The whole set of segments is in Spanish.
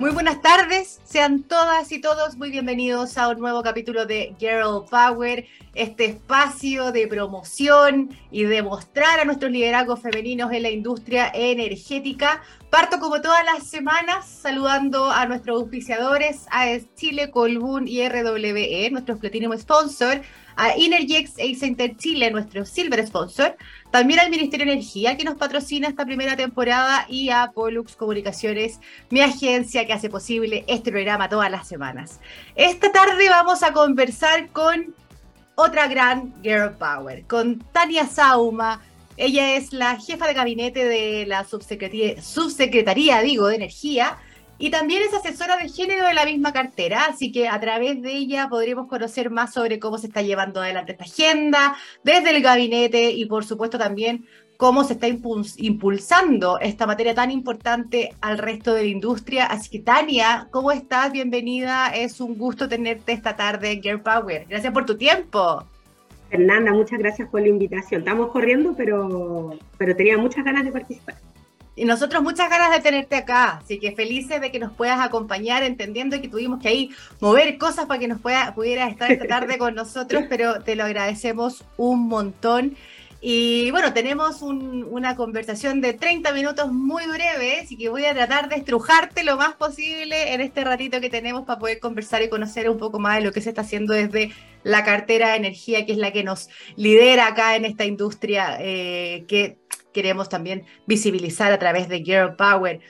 Muy buenas tardes, sean todas y todos muy bienvenidos a un nuevo capítulo de Girl Power, este espacio de promoción y de mostrar a nuestros liderazgos femeninos en la industria energética. Parto como todas las semanas saludando a nuestros auspiciadores, a Chile, Colbún y RWE, nuestros Platinum Sponsor, a Energex e Center Chile, nuestro Silver Sponsor, también al Ministerio de Energía que nos patrocina esta primera temporada y a Pollux Comunicaciones, mi agencia que hace posible este programa todas las semanas. Esta tarde vamos a conversar con otra gran Girl Power, con Tania Sauma. Ella es la jefa de gabinete de la subsecretaría, subsecretaría digo, de Energía y también es asesora de género de la misma cartera, así que a través de ella podremos conocer más sobre cómo se está llevando adelante esta agenda desde el gabinete y por supuesto también cómo se está impulsando esta materia tan importante al resto de la industria. Así que Tania, ¿cómo estás? Bienvenida. Es un gusto tenerte esta tarde en Girl Power. Gracias por tu tiempo. Fernanda, muchas gracias por la invitación. Estamos corriendo, pero, pero tenía muchas ganas de participar. Y nosotros muchas ganas de tenerte acá, así que felices de que nos puedas acompañar, entendiendo que tuvimos que ahí mover cosas para que nos pueda, pudieras estar esta tarde con nosotros, pero te lo agradecemos un montón. Y bueno, tenemos una conversación de 30 minutos muy breve, así que voy a tratar de estrujarte lo más posible en este ratito que tenemos para poder conversar y conocer un poco más de lo que se está haciendo desde la cartera de energía, que es la que nos lidera acá en esta industria eh, que queremos también visibilizar a través de Girl Power.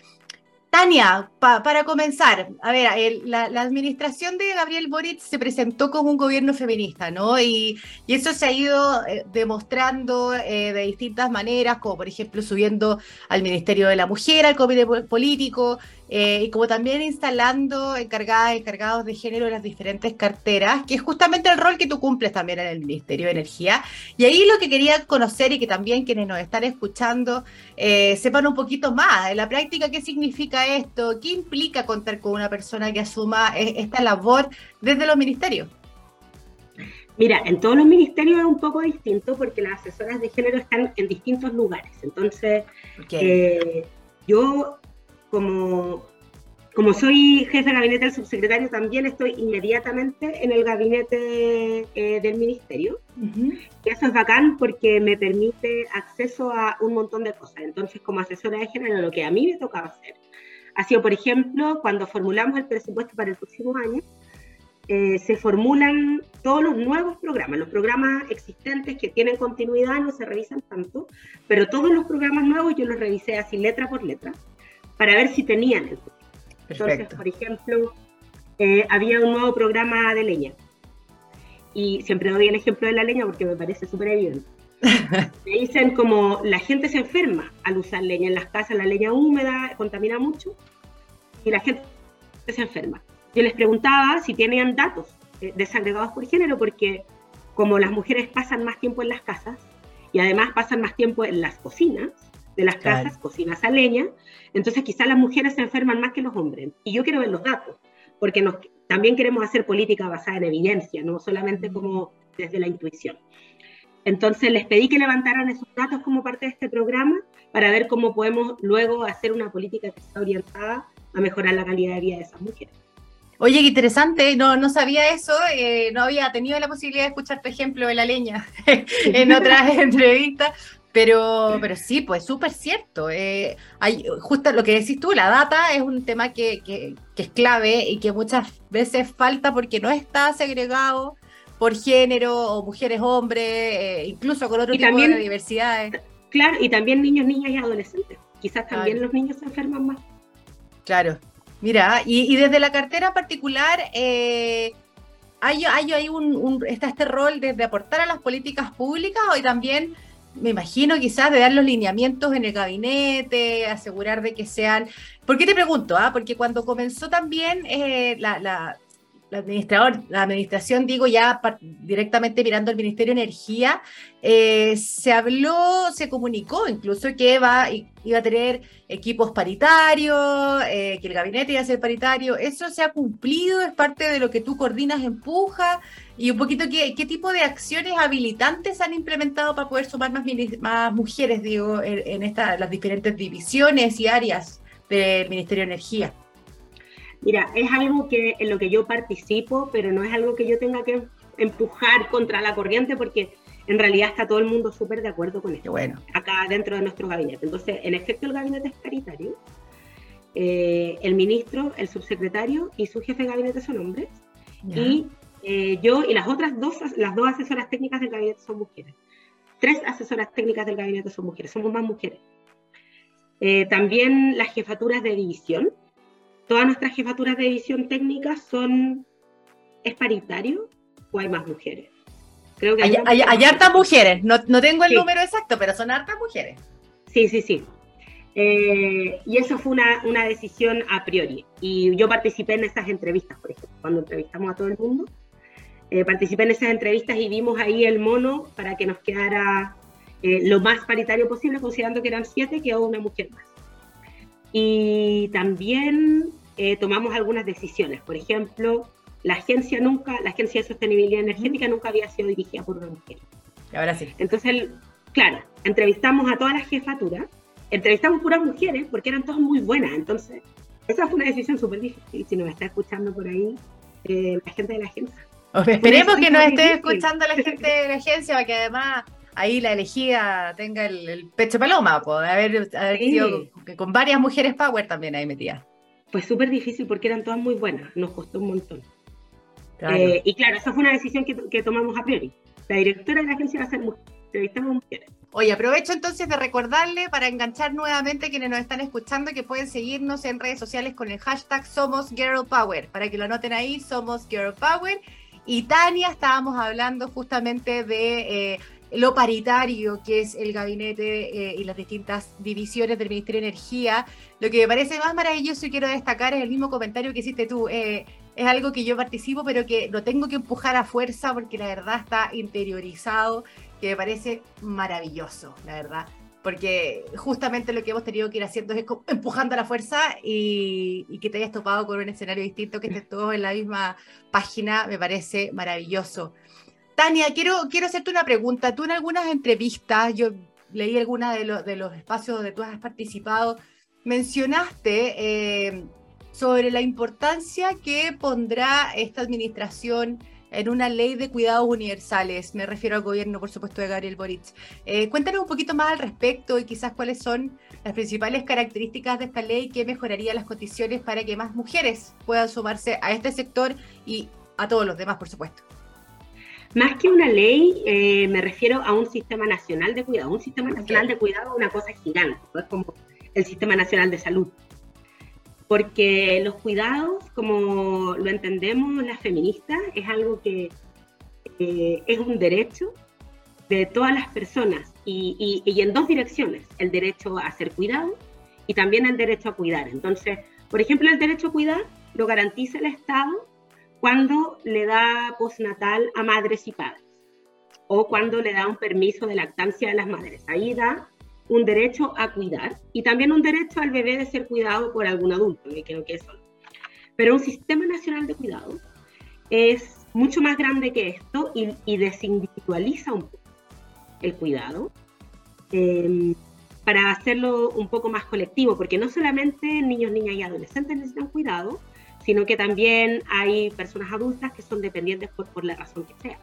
Tania, para comenzar, a ver, la, administración de Gabriel Boric se presentó como un gobierno feminista, ¿no? Y, eso se ha ido eh, demostrando eh, de distintas maneras, como por ejemplo subiendo al Ministerio de la Mujer, al Comité Político, eh, y como también instalando encargadas, encargados de género en las diferentes carteras, que es justamente el rol que tú cumples también en el Ministerio de Energía. Y ahí lo que quería conocer y que también quienes nos están escuchando eh, sepan un poquito más en la práctica qué significa esto, qué implica contar con una persona que asuma e-, esta labor desde los ministerios. Mira, en todos los ministerios es un poco distinto porque las asesoras de género están en distintos lugares. Entonces, eh, yo como, como soy jefe de gabinete del subsecretario, también estoy inmediatamente en el gabinete eh, del ministerio. Y eso es bacán porque me permite acceso a un montón de cosas. Entonces, como asesora de género, lo que a mí me tocaba hacer ha sido, por ejemplo, cuando formulamos el presupuesto para el próximo año, eh, se formulan todos los nuevos programas, los programas existentes que tienen continuidad no se revisan tanto, pero todos los programas nuevos yo los revisé así letra por letra para ver si tenían el Entonces, por ejemplo, eh, había un nuevo programa de leña. Y siempre doy el ejemplo de la leña porque me parece súper evidente. Me dicen como la gente se enferma al usar leña en las casas, la leña húmeda contamina mucho y la gente se enferma. Yo les preguntaba si tenían datos eh, desagregados por género porque como las mujeres pasan más tiempo en las casas y además pasan más tiempo en las cocinas, de las casas, cocinas a leña, entonces quizás las mujeres se enferman más que los hombres. Y yo quiero ver los datos, porque nos, también queremos hacer política basada en evidencia, no solamente como desde la intuición. Entonces les pedí que levantaran esos datos como parte de este programa para ver cómo podemos luego hacer una política que está orientada a mejorar la calidad de vida de esas mujeres. Oye, qué interesante, no, no sabía eso, eh, no había tenido la posibilidad de escuchar tu ejemplo de la leña en otras entrevistas, pero, pero sí, pues súper cierto. Eh, hay, justo lo que decís tú, la data es un tema que, que, es clave y que muchas veces falta porque no está segregado por género o mujeres, hombres, eh, incluso con otro tipo de diversidades. Claro, y también niños, niñas y adolescentes. Quizás también los niños se enferman más. Claro. Mira, y, desde la cartera particular, eh, hay, hay, hay un, un, está este rol de, de aportar a las políticas públicas o también me imagino quizás de dar los lineamientos en el gabinete, asegurar de que sean... ¿Por qué te pregunto? Ah? Porque cuando comenzó también eh, la, la, la, administrador, la administración, digo ya directamente mirando al Ministerio de Energía, eh, se habló, se comunicó incluso que iba a tener equipos paritarios, eh, que el gabinete iba a ser paritario. ¿Eso se ha cumplido? ¿Es parte de lo que tú coordinas, empuja? Y un poquito, ¿qué, qué tipo de acciones habilitantes han implementado para poder sumar más, más mujeres, digo, en, en las diferentes divisiones y áreas del Ministerio de Energía? Mira, es algo que en lo que yo participo, pero no es algo que yo tenga que empujar contra la corriente porque en realidad está todo el mundo súper de acuerdo con esto. Bueno. Acá dentro de nuestro gabinete. Entonces, en efecto, el gabinete es paritario. Eh, el ministro, el subsecretario y su jefe de gabinete son hombres. Y eh, yo y las otras dos, las dos asesoras técnicas del gabinete son mujeres. Tres asesoras técnicas del gabinete son mujeres. Somos más mujeres. Eh, también las jefaturas de división. Todas nuestras jefaturas de división técnica son, ¿es paritario o hay más mujeres? Creo que hay, hartas mujeres, no, no tengo el número exacto, pero son hartas mujeres. Sí, sí, sí. Eh, y eso fue una, una, decisión a priori. Y yo participé en esas entrevistas, por ejemplo, cuando entrevistamos a todo el mundo. Eh, participé en esas entrevistas y vimos ahí el mono para que nos quedara eh, lo más paritario posible, considerando que eran siete, quedó una mujer más. Y también tomamos algunas decisiones. Por ejemplo, la agencia nunca, la agencia de sostenibilidad energética nunca había sido dirigida por una mujer. ahora sí. Entonces, claro, entrevistamos a todas las jefaturas, entrevistamos puras mujeres porque eran todas muy buenas. Entonces, esa fue una decisión súper difícil. Si nos está escuchando por ahí eh, la gente de la agencia. esperemos que nos esté escuchando la gente de la agencia para que además ahí la elegida tenga el, pecho paloma, pues, haber, haber sido con varias mujeres power también ahí metidas. Pues súper difícil porque eran todas muy buenas, nos costó un montón. Eh, y claro, esa fue una decisión que, tomamos a priori. La directora de la agencia va a ser mujer, entrevistamos mujeres. Oye, aprovecho entonces de recordarle para enganchar nuevamente a quienes nos están escuchando que pueden seguirnos en redes sociales con el hashtag Somos Girl Power. Para que lo anoten ahí, Somos Girl Power. Y Tania, estábamos hablando justamente de eh, lo paritario que es el gabinete eh, y las distintas divisiones del Ministerio de Energía. Lo que me parece más maravilloso y quiero destacar es el mismo comentario que hiciste tú es algo que yo participo, pero que lo tengo que empujar a fuerza porque la verdad está interiorizado, que me parece maravilloso, la verdad. Porque justamente lo que hemos tenido que ir haciendo es empujando a la fuerza y, que te hayas topado con un escenario distinto, que estés todos en la misma página, me parece maravilloso. Tania, quiero, quiero hacerte una pregunta. Tú en algunas entrevistas, yo leí algunas de, de los espacios donde tú has participado, mencionaste eh, sobre la importancia que pondrá esta administración en una ley de cuidados universales. Me refiero al gobierno, por supuesto, de Gabriel Boric. Eh, cuéntanos un poquito más al respecto y quizás cuáles son las principales características de esta ley que mejoraría las condiciones para que más mujeres puedan sumarse a este sector y a todos los demás, por supuesto. Más que una ley, eh, me refiero a un sistema nacional de cuidado. Un sistema nacional de cuidado es una cosa gigante, es como el sistema nacional de salud porque los cuidados, como lo entendemos las feministas, es algo que es un derecho de todas las personas y, en dos direcciones, el derecho a ser cuidado y también el derecho a cuidar. Entonces, por ejemplo, el derecho a cuidar lo garantiza el Estado cuando le da postnatal a madres y padres o cuando le da un permiso de lactancia a las madres. Ahí da un derecho a cuidar y también un derecho al bebé de ser cuidado por algún adulto, que creo que eso. Pero un sistema nacional de cuidado es mucho más grande que esto y, desindividualiza un poco el cuidado em, para hacerlo un poco más colectivo, porque no solamente niños, niñas y adolescentes necesitan cuidado, sino que también hay personas adultas que son dependientes por la razón que sea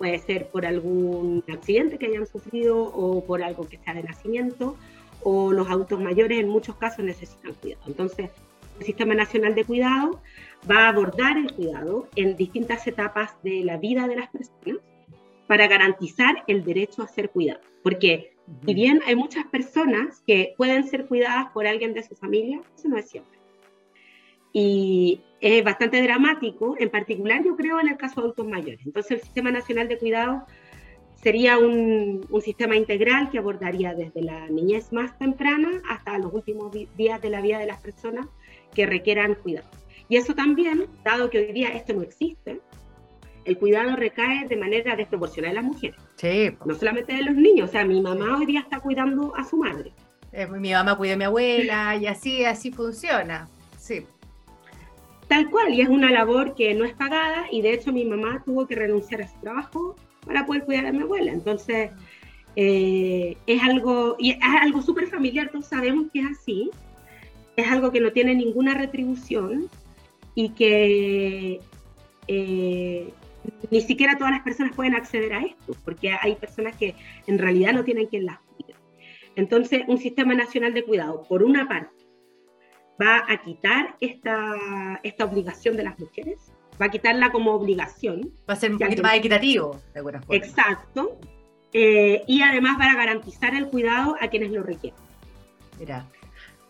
puede ser por algún accidente que hayan sufrido o por algo que sea de nacimiento, o los adultos mayores en muchos casos necesitan cuidado. Entonces, el Sistema Nacional de Cuidado va a abordar el cuidado en distintas etapas de la vida de las personas para garantizar el derecho a ser cuidado. Porque si bien hay muchas personas que pueden ser cuidadas por alguien de su familia, eso no es siempre. Y es bastante dramático, en particular yo creo en el caso de adultos mayores. Entonces el Sistema Nacional de Cuidado sería un, un, sistema integral que abordaría desde la niñez más temprana hasta los últimos días de la vida de las personas que requieran cuidado. Y eso también, dado que hoy día esto no existe, el cuidado recae de manera desproporcional en las mujeres. Sí. No solamente de los niños, o sea, mi mamá hoy día está cuidando a su madre. Eh, mi mamá cuida a mi abuela y así, así funciona. Sí. Tal cual, y es una labor que no es pagada y de hecho mi mamá tuvo que renunciar a su trabajo para poder cuidar a mi abuela. Entonces, eh, es algo, es algo súper familiar, todos sabemos que es así, es algo que no tiene ninguna retribución y que eh, ni siquiera todas las personas pueden acceder a esto, porque hay personas que en realidad no tienen quien las cuide. Entonces, un sistema nacional de cuidado, por una parte, va a quitar esta, esta obligación de las mujeres, va a quitarla como obligación. Va a ser un poquito más equitativo, de alguna forma. Exacto. Eh, y además va a garantizar el cuidado a quienes lo requieren. Mira.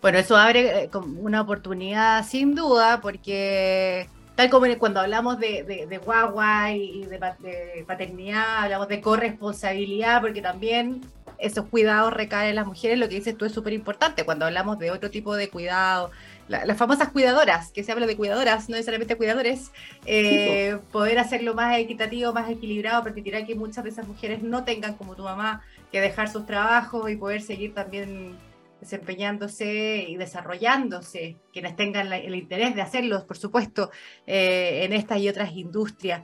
Bueno, eso abre eh, una oportunidad sin duda, porque tal como cuando hablamos de, de, guagua y de, de, paternidad, hablamos de corresponsabilidad, porque también esos cuidados recaen en las mujeres, lo que dices tú es súper importante cuando hablamos de otro tipo de cuidado, las famosas cuidadoras, que se habla de cuidadoras, no necesariamente cuidadores, eh, poder hacerlo más equitativo, más equilibrado, permitirá que muchas de esas mujeres no tengan como tu mamá que dejar sus trabajos y poder seguir también desempeñándose y desarrollándose, quienes tengan el interés de hacerlo, por supuesto, eh, en estas y otras industrias.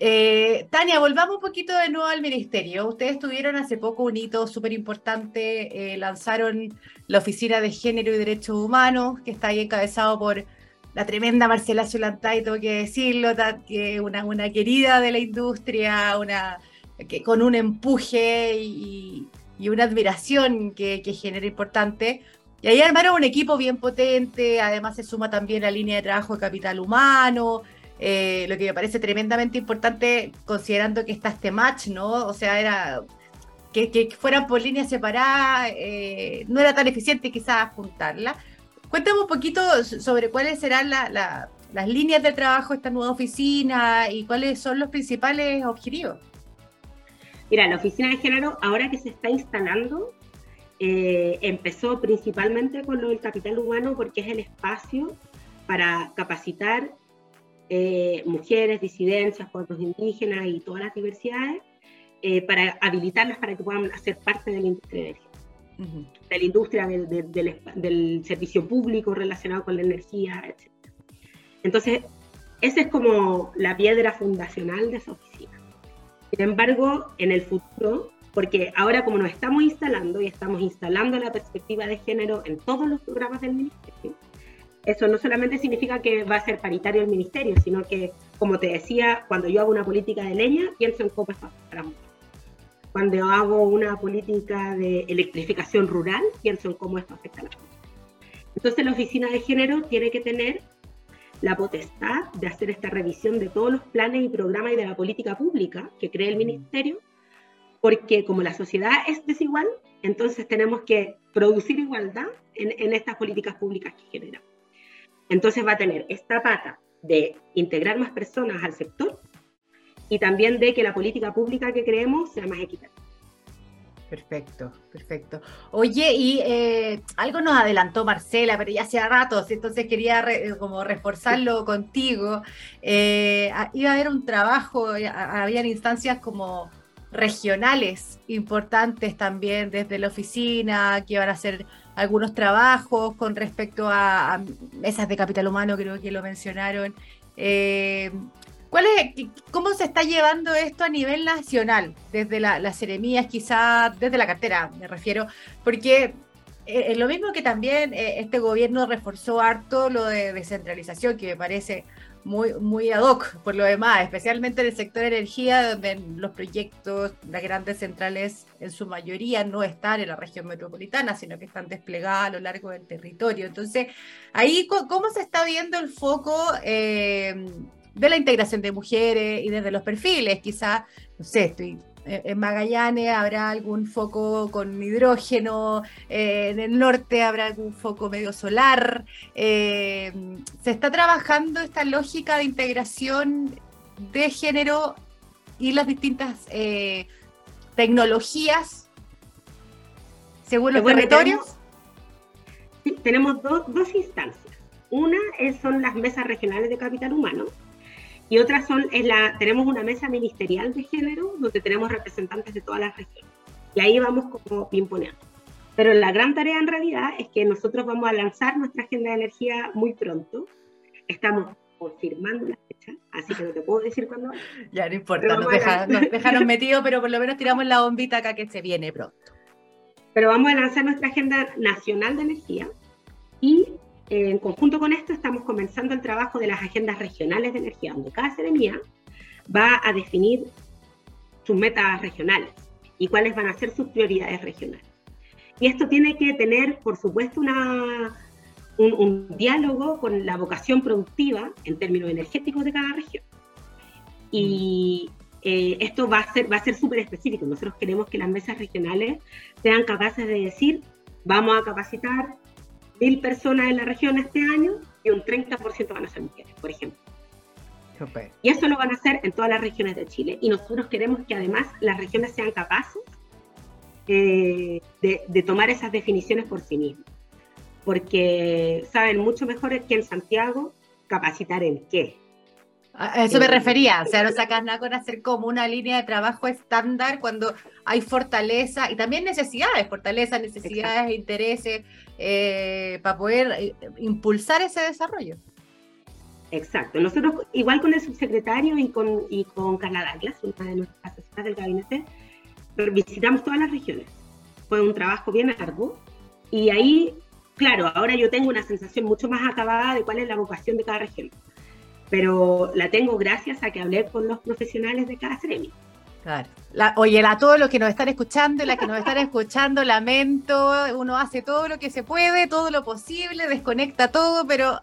Eh, Tania, volvamos un poquito de nuevo al ministerio. Ustedes tuvieron hace poco un hito súper importante, eh, lanzaron la Oficina de Género y Derechos Humanos, que está ahí encabezado por la tremenda Marcela Zulantay, tengo que decirlo, que una, una querida de la industria, una, que, con un empuje y, una admiración que, que genera importante. Y ahí armaron un equipo bien potente, además se suma también la línea de trabajo de capital humano, eh, lo que me parece tremendamente importante considerando que está este match, ¿no? O sea, era que, fueran por líneas separadas, eh, no era tan eficiente quizás juntarla. Cuéntame un poquito sobre cuáles serán las líneas de trabajo de esta nueva oficina y cuáles son los principales objetivos. Mira, la oficina de género, ahora que se está instalando, eh, empezó principalmente con lo del capital humano porque es el espacio para capacitar eh, mujeres, disidencias, pueblos indígenas y todas las diversidades, eh, para habilitarlas para que puedan hacer parte de la industria de energía, de la industria del, servicio público relacionado con la energía, etc. Entonces, esa es como la piedra fundacional de esa oficina. Sin embargo, en el futuro, porque ahora como nos estamos instalando y estamos instalando la perspectiva de género en todos los programas del ministerio, eso no solamente significa que va a ser paritario el ministerio, sino que, como te decía, cuando yo hago una política de leña, pienso en cómo es para mujeres. Cuando hago una política de electrificación rural, pienso en cómo esto afecta a la mujeres. Entonces la oficina de género tiene que tener la potestad de hacer esta revisión de todos los planes y programas y de la política pública que cree el ministerio, porque como la sociedad es desigual, entonces tenemos que producir igualdad en, en estas políticas públicas que generamos. Entonces va a tener esta pata de integrar más personas al sector y también de que la política pública que creemos sea más equitativa. Perfecto, perfecto. Oye, y eh, algo nos adelantó Marcela, pero ya hace rato, entonces quería como reforzarlo contigo. Eh, iba a haber un trabajo, eh, habían instancias como regionales importantes también desde la oficina, que iban a ser algunos trabajos con respecto a, mesas de capital humano, creo que lo mencionaron. Eh, ¿cuál es, ¿Cómo se está llevando esto a nivel nacional? Desde las seremías, quizás desde la cartera, me refiero, porque eh, lo mismo que también eh, este gobierno reforzó harto lo de descentralización, que me parece muy, muy ad hoc por lo demás, especialmente en el sector energía, donde los proyectos, las grandes centrales en su mayoría no están en la región metropolitana, sino que están desplegadas a lo largo del territorio. Entonces, ahí, ¿cómo se está viendo el foco? Eh, de la integración de mujeres y desde los perfiles, quizá, no sé, estoy eh, en Magallanes habrá algún foco con hidrógeno, eh, en el norte habrá algún foco medio solar. Eh, se está trabajando esta lógica de integración de género y las distintas tecnologías según los territorios. Tenemos, dos instancias. Una son las mesas regionales de capital humano, y otras son, es la, tenemos una mesa ministerial de género donde tenemos representantes de todas las regiones. Y ahí vamos como pimponeando. Pero la gran tarea en realidad es que nosotros vamos a lanzar nuestra agenda de energía muy pronto. Estamos confirmando la fecha, así que no te puedo decir cuándo. Ya no importa, nos, dejaron metidos, pero por lo menos tiramos la bombita acá que se viene pronto. Pero vamos a lanzar nuestra agenda nacional de energía y en conjunto con esto, estamos comenzando el trabajo de las agendas regionales de energía, donde cada seremía va a definir sus metas regionales y cuáles van a ser sus prioridades regionales. Y esto tiene que tener, por supuesto, una, un, diálogo con la vocación productiva en términos energéticos de cada región. Y eh, esto va a ser va a ser súper específico. Nosotros queremos que las mesas regionales sean capaces de decir, vamos a capacitar mil personas en la región este año y un 30% van a ser mujeres, por ejemplo. Y eso lo van a hacer en todas las regiones de Chile. Y nosotros queremos que además las regiones sean capaces eh, de, tomar esas definiciones por sí mismas. Porque saben mucho mejor que en Santiago capacitar en qué. A eso me eh, refería, o sea, no sacas nada con hacer como una línea de trabajo estándar cuando hay fortaleza y también necesidades, fortaleza, necesidades, intereses, eh, para poder eh, impulsar ese desarrollo. Exacto. Nosotros, igual con el subsecretario y con, y con Carla Douglas, una de nuestras asesoras del gabinete, visitamos todas las regiones. Fue un trabajo bien arduo y ahí, claro, ahora yo tengo una sensación mucho más acabada de cuál es la vocación de cada región, pero la tengo gracias a que hablé con los profesionales de cada gremio. Claro. oye, a todos los que nos están escuchando, la que nos están escuchando, lamento, uno hace todo lo que se puede, todo lo posible, desconecta todo, pero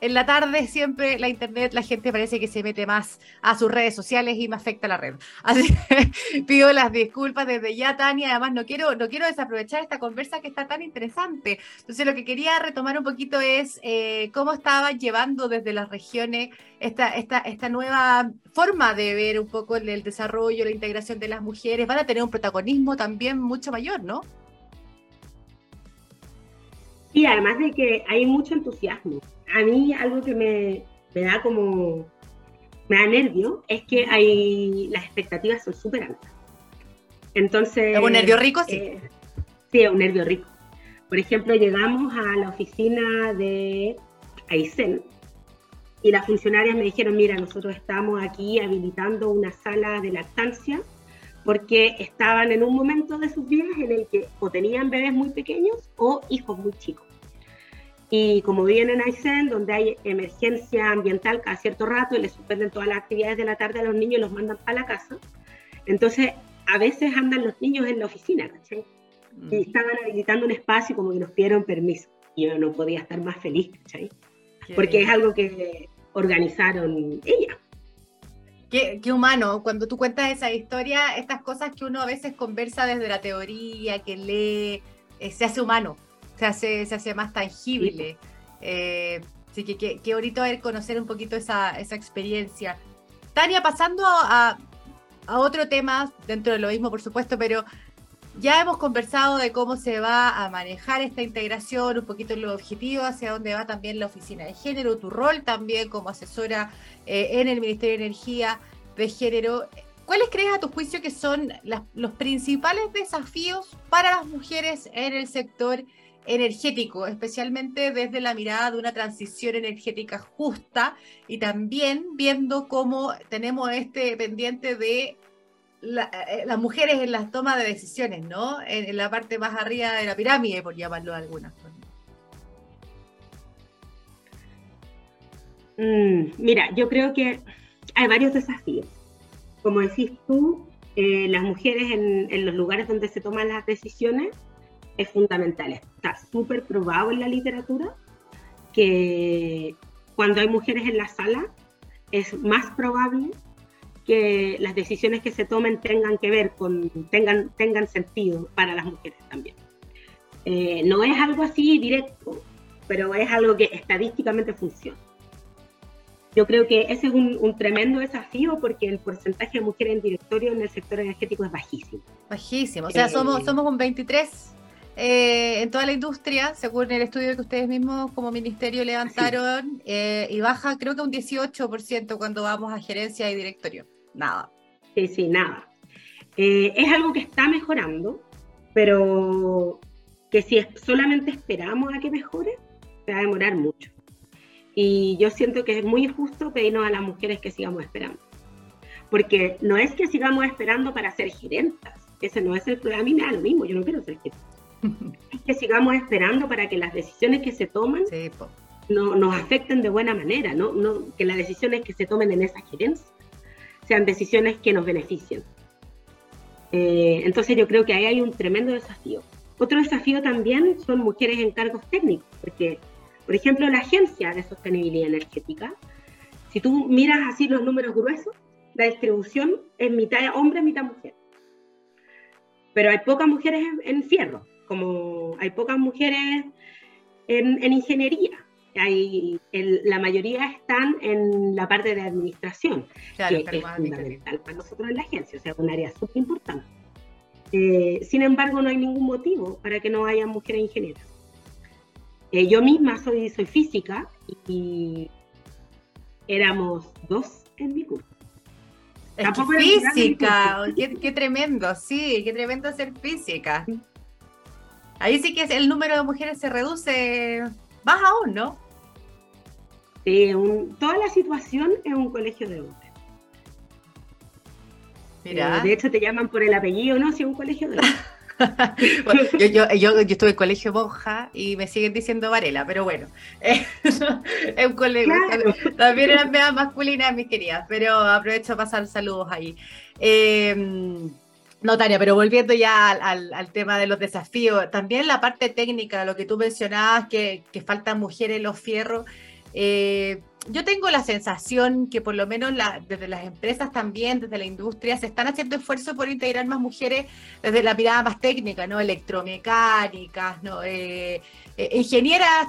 en la tarde siempre la internet, la gente parece que se mete más a sus redes sociales y me afecta la red. Así que pido las disculpas desde ya, Tania. Además, no quiero, no quiero desaprovechar esta conversa que está tan interesante. Entonces, lo que quería retomar un poquito es eh, cómo estaban llevando desde las regiones esta, esta, esta nueva forma de ver un poco el, el desarrollo, la integración de las mujeres. Van a tener un protagonismo también mucho mayor, ¿no? Y además de que hay mucho entusiasmo a mí algo que me, da como, me da nervio, es que hay, las expectativas son súper altas. Entonces... ¿Es un nervio rico? Sí. Eh, sí, es un nervio rico. Por ejemplo, llegamos a la oficina de Aysén y las funcionarias me dijeron, mira, nosotros estamos aquí habilitando una sala de lactancia porque estaban en un momento de sus vidas en el que o tenían bebés muy pequeños o hijos muy chicos. Y como viven en Aysén, donde hay emergencia ambiental cada cierto rato y les suspenden todas las actividades de la tarde a los niños y los mandan para la casa, entonces a veces andan los niños en la oficina, ¿cachai? Y mm. estaban habilitando un espacio como que nos pidieron permiso. Y yo no podía estar más feliz, ¿cachai? Porque es algo que organizaron ellas. Qué, qué, humano, cuando tú cuentas esa historia, estas cosas que uno a veces conversa desde la teoría, que lee, eh, se hace humano se hace, se hace más tangible. Eh, así que qué bonito ver conocer un poquito esa, esa experiencia. Tania, pasando a, a, otro tema, dentro de lo mismo, por supuesto, pero ya hemos conversado de cómo se va a manejar esta integración, un poquito los objetivos, hacia dónde va también la oficina de género, tu rol también como asesora eh, en el Ministerio de Energía de Género. ¿Cuáles crees a tu juicio que son los principales desafíos para las mujeres en el sector energético, especialmente desde la mirada de una transición energética justa y también viendo cómo tenemos este pendiente de eh, las mujeres en las tomas de decisiones, ¿no? En, la parte más arriba de la pirámide, por llamarlo de alguna forma. Mm, mira, yo creo que hay varios desafíos. Como decís tú, eh, las mujeres en los lugares donde se toman las decisiones es fundamental. Está súper probado en la literatura que cuando hay mujeres en la sala es más probable que las decisiones que se tomen tengan que ver con, tengan, tengan sentido para las mujeres también. Eh, no es algo así directo, pero es algo que estadísticamente funciona. Yo creo que ese es un, un, tremendo desafío porque el porcentaje de mujeres en directorio en el sector energético es bajísimo. Bajísimo, o sea, eh, somos, somos un 23 eh, en toda la industria, según el estudio que ustedes mismos como ministerio levantaron, eh, y baja creo que un 18% cuando vamos a gerencia y directorio. Nada. Sí, sí, nada. Eh, es algo que está mejorando, pero que si solamente esperamos a que mejore, se va a demorar mucho. Y yo siento que es muy injusto pedirnos a las mujeres que sigamos esperando. Porque no es que sigamos esperando para ser gerentas. Ese no es el problema. A mí me da lo mismo, yo no quiero ser gerente que sigamos esperando para que las decisiones que se toman no, nos afecten de buena manera, ¿no? No, que las decisiones que se tomen en esa gerencia sean decisiones que nos beneficien. Eh, entonces yo creo que ahí hay un tremendo desafío. Otro desafío también son mujeres en cargos técnicos, porque, por ejemplo, la Agencia de Sostenibilidad Energética, si tú miras así los números gruesos, la distribución es mitad hombre, mitad mujer. Pero hay pocas mujeres en, fierro, como hay pocas mujeres en, ingeniería. Hay, la mayoría están en la parte de administración, que es fundamental para nosotros en la agencia, o sea, un área súper importante. Eh, sin embargo, no hay ningún motivo para que no haya mujeres ingenieras. Eh, yo misma soy, soy física y éramos dos en mi curso. Es física, qué, tremendo, sí, qué tremendo ser física. Ahí sí que el número de mujeres se reduce más aún, ¿no? Sí, toda la situación es un colegio de hombres. Mira. Eh, de hecho, te llaman por el apellido, ¿no? Si es un colegio de hombres. yo, yo, yo, estuve en colegio monja y me siguen diciendo Varela, pero bueno, es un colegio. También eran medias masculinas, mis queridas, pero aprovecho a pasar saludos ahí. Eh, no, Tania, pero volviendo ya al, tema de los desafíos, también la parte técnica, lo que tú mencionabas, que, faltan mujeres en los fierros. Eh, yo tengo la sensación que por lo menos desde las empresas también, desde la industria, se están haciendo esfuerzos por integrar más mujeres desde la mirada más técnica, ¿no? Electromecánicas, ¿no? Eh, eh, ingenieras,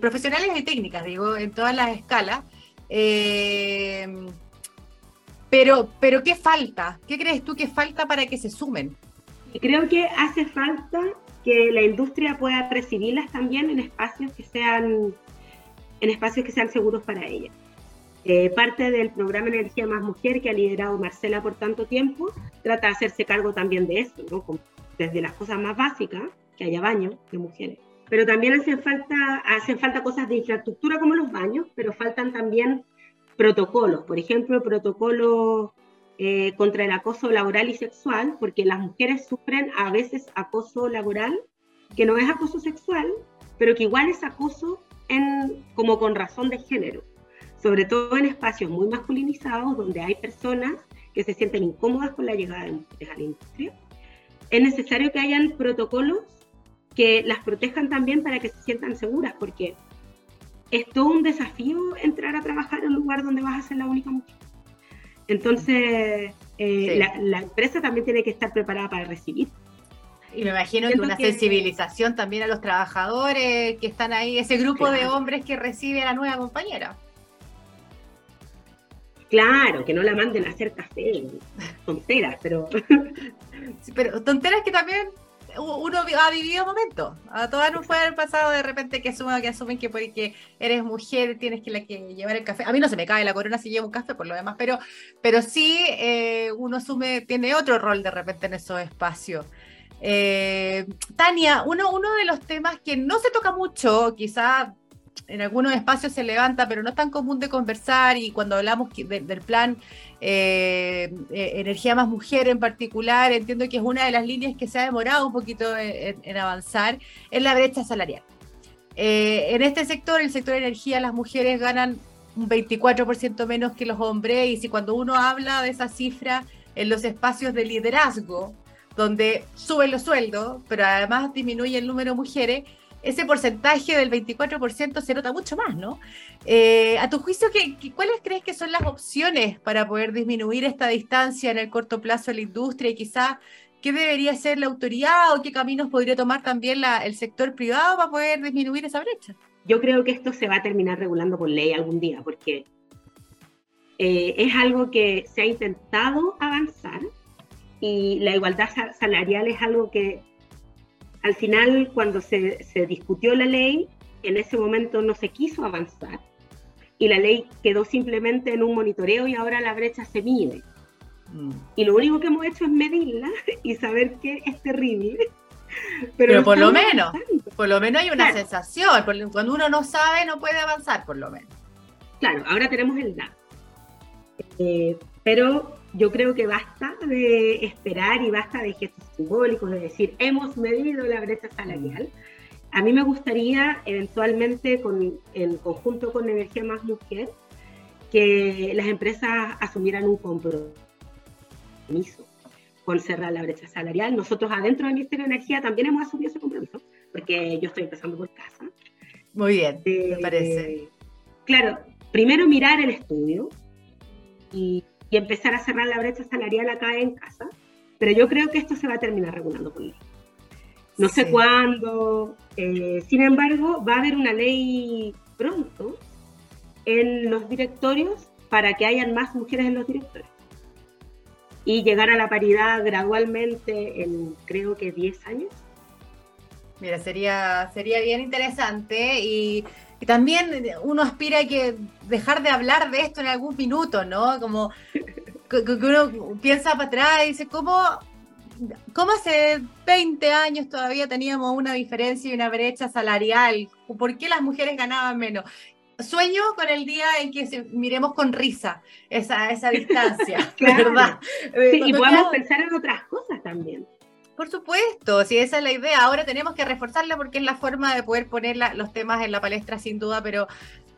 profesionales y técnicas, digo, en todas las escalas. Pero, pero, ¿qué falta? ¿Qué crees tú que falta para que se sumen? Creo que hace falta que la industria pueda recibirlas también en espacios que sean en espacios que sean seguros para ella. Eh, parte del programa Energía Más Mujer que ha liderado Marcela por tanto tiempo trata de hacerse cargo también de eso, ¿no? desde las cosas más básicas, que haya baños de mujeres. Pero también hacen falta, hacen falta cosas de infraestructura como los baños, pero faltan también protocolos, por ejemplo, protocolos eh, contra el acoso laboral y sexual, porque las mujeres sufren a veces acoso laboral, que no es acoso sexual, pero que igual es acoso como con razón de género, sobre todo en espacios muy masculinizados donde hay personas que se sienten incómodas con la llegada de mujeres a la industria. Es necesario que hayan protocolos que las protejan también para que se sientan seguras, porque es todo un desafío entrar a trabajar en un lugar donde vas a ser la única mujer. Entonces, eh, la, la, empresa también tiene que estar preparada para recibir. Y me imagino que una sensibilización también a los trabajadores que están ahí, ese grupo de hombres que recibe a la nueva compañera. Claro, que no la manden a hacer café, tonteras, pero... pero tonteras que también uno ha vivido momentos. A todas nos puede haber pasado de repente que asumen que, asumen que porque eres mujer tienes que, llevar el café. A mí no se me cae la corona si llevo un café por lo demás, pero, pero sí eh, uno asume, tiene otro rol de repente en esos espacios. Eh, Tania, uno, uno de los temas que no se toca mucho, quizá en algunos espacios se levanta, pero no es tan común de conversar y cuando hablamos del plan eh, eh, Energía más Mujer en particular, entiendo que es una de las líneas que se ha demorado un poquito en, avanzar, es la brecha salarial. en este sector, el sector de energía, las mujeres ganan un 24% menos que los hombres y si cuando uno habla de esa cifra en los espacios de liderazgo, donde suben los sueldos, pero además disminuye el número de mujeres, ese porcentaje del 24% se nota mucho más, ¿no? Eh, a tu juicio, ¿qué, cuáles crees que son las opciones para poder disminuir esta distancia en el corto plazo de la industria y quizás qué debería hacer la autoridad o qué caminos podría tomar también el sector privado para poder disminuir esa brecha? Yo creo que esto se va a terminar regulando por ley algún día, porque eh, es algo que se ha intentado avanzar, y la igualdad salarial es algo que al final cuando se, discutió la ley, en ese momento no se quiso avanzar y la ley quedó simplemente en un monitoreo y ahora la brecha se mide. Mm. Y lo único que hemos hecho es medirla y saber que es terrible. Pero, por lo menos, por lo menos hay una sensación. Cuando uno no sabe, no puede avanzar, por lo menos. Claro, ahora tenemos el dato. Eh, pero yo creo que basta de esperar y basta de gestos simbólicos, de decir, hemos medido la brecha salarial. A mí me gustaría eventualmente, con, en conjunto con Energía Más Mujer, que las empresas asumieran un compromiso con cerrar la brecha salarial. Nosotros adentro del Ministerio de Energía también hemos asumido ese compromiso, porque yo estoy empezando por casa. Muy bien, me parece. Claro, primero mirar el estudio y, empezar a cerrar la brecha salarial acá en casa, pero yo creo que esto se va a terminar regulando por ley. No sé cuándo, eh, sin embargo, va a haber una ley pronto en los directorios para que hayan más mujeres en los directorios y llegar a la paridad gradualmente en creo que 10 años. Mira, sería, sería bien interesante y, también uno aspira a que dejar de hablar de esto en algún minuto, ¿no? Como que uno piensa para atrás y dice, ¿cómo, ¿cómo hace 20 años todavía teníamos una diferencia y una brecha salarial? ¿Por qué las mujeres ganaban menos? sueño con el día en que miremos con risa esa, esa distancia, ¿verdad? y podemos pensar en otras cosas también. Por supuesto, si esa es la idea. Ahora tenemos que reforzarla porque es la forma de poder poner los temas en la palestra sin duda, pero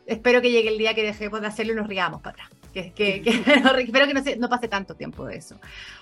espero que llegue el día que dejemos de hacerlo y nos riamos para atrás. Que, que, que espero que no, no pase tanto tiempo de eso.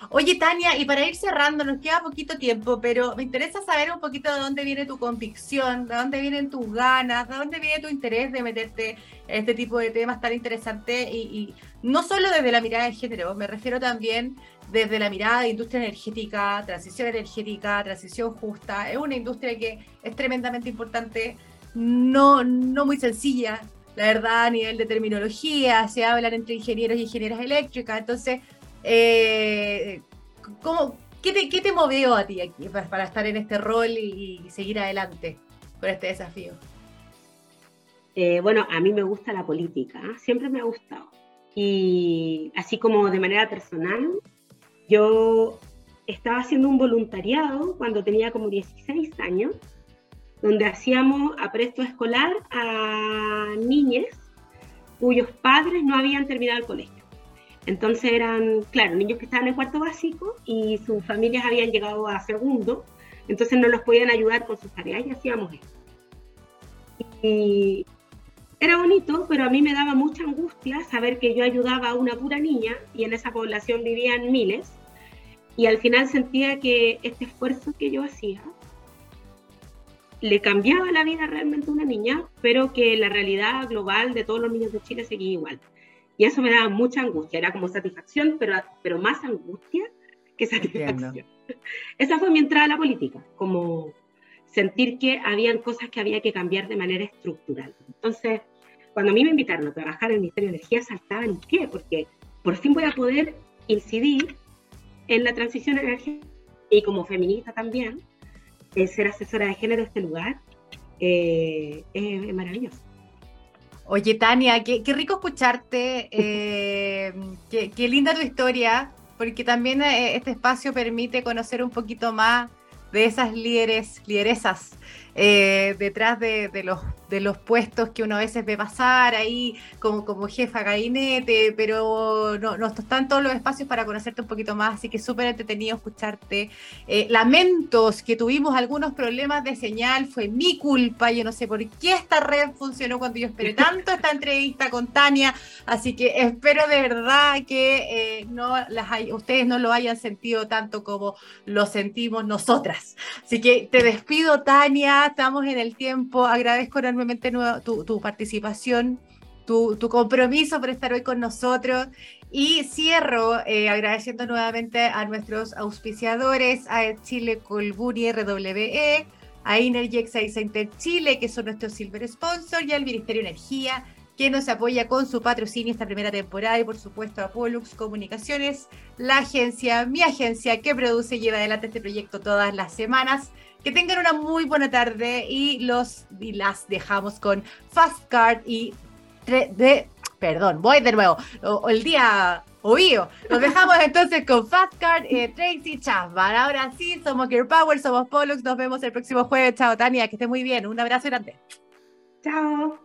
Oye, Tania, y para ir cerrando, nos queda poquito tiempo, pero me interesa saber un poquito de dónde viene tu convicción, de dónde vienen tus ganas, de dónde viene tu interés de meterte en este tipo de temas tan interesantes y, y no solo desde la mirada de género, me refiero también desde la mirada de industria energética, transición energética, transición justa. Es una industria que es tremendamente importante, no, no muy sencilla, la verdad, a nivel de terminología, se hablan entre ingenieros y ingenieras eléctricas, entonces, eh, ¿cómo, qué, te, ¿qué te movió a ti para, estar en este rol y, seguir adelante con este desafío? Eh, bueno, a mí me gusta la política, siempre me ha gustado. Y así como de manera personal, yo estaba haciendo un voluntariado cuando tenía como 16 años donde hacíamos apresto escolar a niñas cuyos padres no habían terminado el colegio. Entonces eran, claro, niños que estaban en cuarto básico y sus familias habían llegado a segundo, entonces no los podían ayudar con sus tareas y hacíamos eso. Y era bonito, pero a mí me daba mucha angustia saber que yo ayudaba a una pura niña y en esa población vivían miles. Y al final sentía que este esfuerzo que yo hacía le cambiaba la vida realmente a una niña, pero que la realidad global de todos los niños de Chile seguía igual. Y eso me daba mucha angustia, era como satisfacción, pero, pero más angustia que satisfacción. Esa fue mi entrada a la política, como sentir que habían cosas que había que cambiar de manera estructural. Entonces, cuando a mí me invitaron a trabajar en el Ministerio de Energía, saltaba en qué, porque por fin voy a poder incidir en la transición energética y como feminista también, ser asesora de género de este lugar eh, es, maravilloso. Oye, Tania, qué, rico escucharte, eh, qué, linda tu historia, porque también eh, este espacio permite conocer un poquito más de esas líderes, lideresas eh, detrás de, los, de los puestos que uno a veces ve pasar ahí como, como jefa gabinete, pero no, no están todos los espacios para conocerte un poquito más, así que súper entretenido escucharte. Eh, lamentos que tuvimos algunos problemas de señal, fue mi culpa, yo no sé por qué esta red funcionó cuando yo esperé tanto esta entrevista con Tania, así que espero de verdad que eh, no las ustedes no lo hayan sentido tanto como lo sentimos nosotras. Así que te despido, Tania estamos en el tiempo. Agradezco enormemente tu, participación, tu, compromiso por estar hoy con nosotros. Y cierro eh, agradeciendo nuevamente a nuestros auspiciadores, a Chile Colburi RWE, a Energex Center Chile, que son nuestros silver sponsors, y al Ministerio de Energía, que nos apoya con su patrocinio esta primera temporada, y por supuesto a Pollux Comunicaciones, la agencia, mi agencia que produce y lleva adelante este proyecto todas las semanas. Que tengan una muy buena tarde y los y las dejamos con Fast Card y de, perdón, voy de nuevo, el día oído. Los dejamos entonces con Fast Card, eh, Tracy Chapman. Ahora sí, somos Gear Power, somos Pollux. Nos vemos el próximo jueves. Chao, Tania, que esté muy bien. Un abrazo grande. Chao.